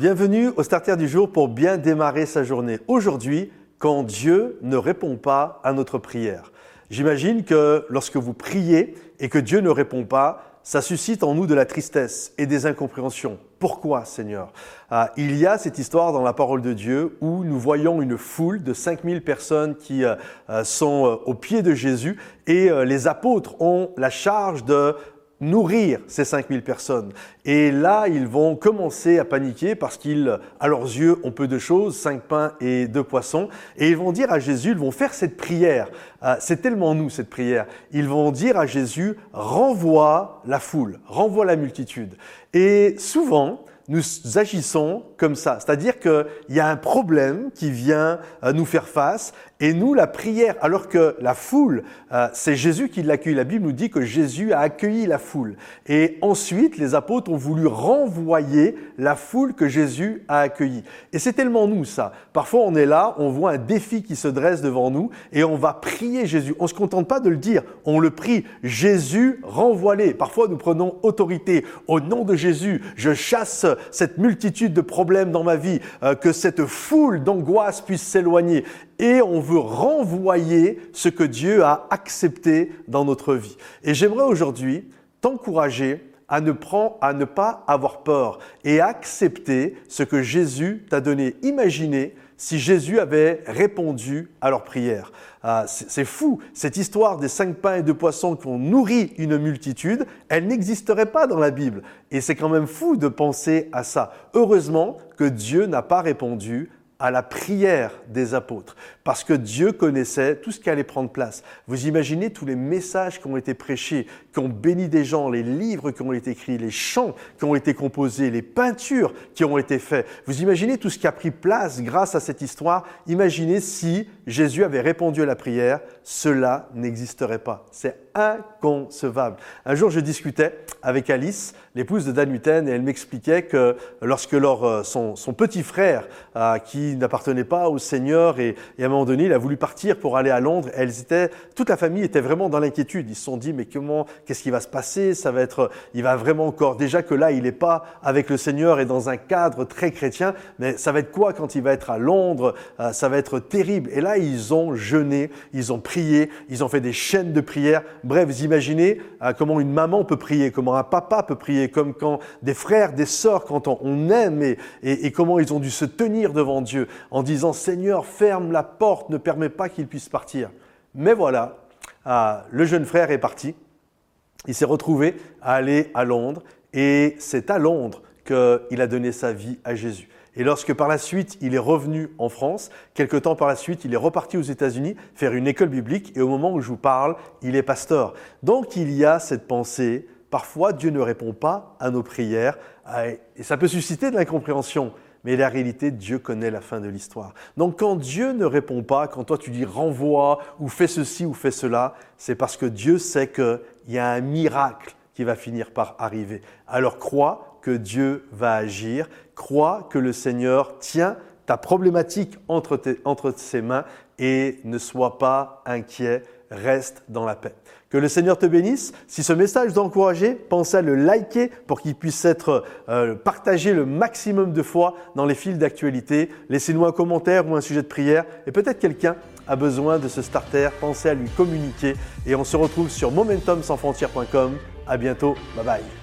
Bienvenue au Starter du jour pour bien démarrer sa journée. Aujourd'hui, quand Dieu ne répond pas à notre prière. J'imagine que lorsque vous priez et que Dieu ne répond pas, ça suscite en nous de la tristesse et des incompréhensions. Pourquoi, Seigneur? Ah, Il y a cette histoire dans la parole de Dieu où nous voyons une foule de 5000 personnes qui euh, euh, sont euh, au pied de Jésus et les apôtres ont la charge de nourrir ces 5000 personnes. Et là, ils vont commencer à paniquer parce qu'ils, à leurs yeux, ont peu de choses, cinq pains et deux poissons. Et ils vont dire à Jésus, ils vont faire cette prière. Euh, c'est tellement nous, cette prière. Ils vont dire à Jésus, renvoie la foule, renvoie la multitude. Et souvent, nous agissons comme ça. C'est-à-dire qu'il y a un problème qui vient euh, nous faire face et nous, la prière, alors que la foule, euh, c'est Jésus qui l'accueille. La Bible nous dit que Jésus a accueilli la foule. Et ensuite, les apôtres ont voulu renvoyer la foule que Jésus a accueillie. Et c'est tellement nous, ça. Parfois, on est là, on voit un défi qui se dresse devant nous et on va prier Jésus. On ne se contente pas de le dire, on le prie. Jésus, renvoie-les. Parfois, nous prenons autorité. Au nom de Jésus, je chasse cette multitude de problèmes dans ma vie, euh, que cette foule d'angoisse puisse s'éloigner et on veut renvoyer ce que Dieu a accepté dans notre vie. Et j'aimerais aujourd'hui t'encourager à ne, à pas avoir peur et accepter ce que Jésus t'a donné. Imaginez si Jésus avait répondu à leur prière. Ah, c'est fou, cette histoire des cinq pains et deux poissons qui ont nourri une multitude, elle n'existerait pas dans la Bible. Et c'est quand même fou de penser à ça. Heureusement que Dieu n'a pas répondu à la prière des apôtres, parce que Dieu connaissait tout ce qui allait prendre place. Vous imaginez tous les messages qui ont été prêchés, qui ont béni des gens, les livres qui ont été écrits, les chants qui ont été composés, les peintures qui ont été faites. Vous imaginez tout ce qui a pris place grâce à cette histoire? Imaginez si Jésus avait répondu à la prière, cela n'existerait pas. C'est inconcevable. Un jour, je discutais avec Alice, l'épouse de Dan Hutten, et elle m'expliquait que lorsque leur, euh, son, petit frère, euh, qui n'appartenait pas au Seigneur, et, à donné, il a voulu partir pour aller à Londres, elles étaient, toute la famille était vraiment dans l'inquiétude. Ils se sont dit, mais comment, qu'est-ce qui va se passer? Ça va être, il va vraiment encore, déjà que là, il n'est pas avec le Seigneur et dans un cadre très chrétien, mais ça va être quoi quand il va être à Londres? Euh, Ça va être terrible. Et là, ils ont jeûné, ils ont prié, ils ont fait des chaînes de prière Bref, vous imaginez euh, comment une maman peut prier, comment un papa peut prier, comme quand des frères, des sœurs, quand on, aime et, et, comment ils ont dû se tenir devant Dieu en disant Seigneur, ferme la porte, ne permets pas qu'il puisse partir. Mais voilà, euh, le jeune frère est parti. Il s'est retrouvé à aller à Londres et c'est à Londres qu'il a donné sa vie à Jésus. Et lorsque par la suite il est revenu en France, quelque temps par la suite il est reparti aux États-Unis faire une école biblique et au moment où je vous parle, il est pasteur. Donc il y a cette pensée, parfois Dieu ne répond pas à nos prières et ça peut susciter de l'incompréhension. Mais la réalité, Dieu connaît la fin de l'histoire. Donc quand Dieu ne répond pas, quand toi tu dis renvoie ou fais ceci ou fais cela, c'est parce que Dieu sait qu'il y a un miracle qui va finir par arriver. Alors crois que Dieu va agir, crois que le Seigneur tient ta problématique entre, ses mains et ne sois pas inquiet, reste dans la paix. Que le Seigneur te bénisse. Si ce message t'a encouragé, pense à le liker pour qu'il puisse être euh, partagé le maximum de fois dans les fils d'actualité. Laissez-nous un commentaire ou un sujet de prière et peut-être quelqu'un a besoin de ce starter. Pensez à lui communiquer et on se retrouve sur momentumsansfrontières.com. À bientôt. Bye bye.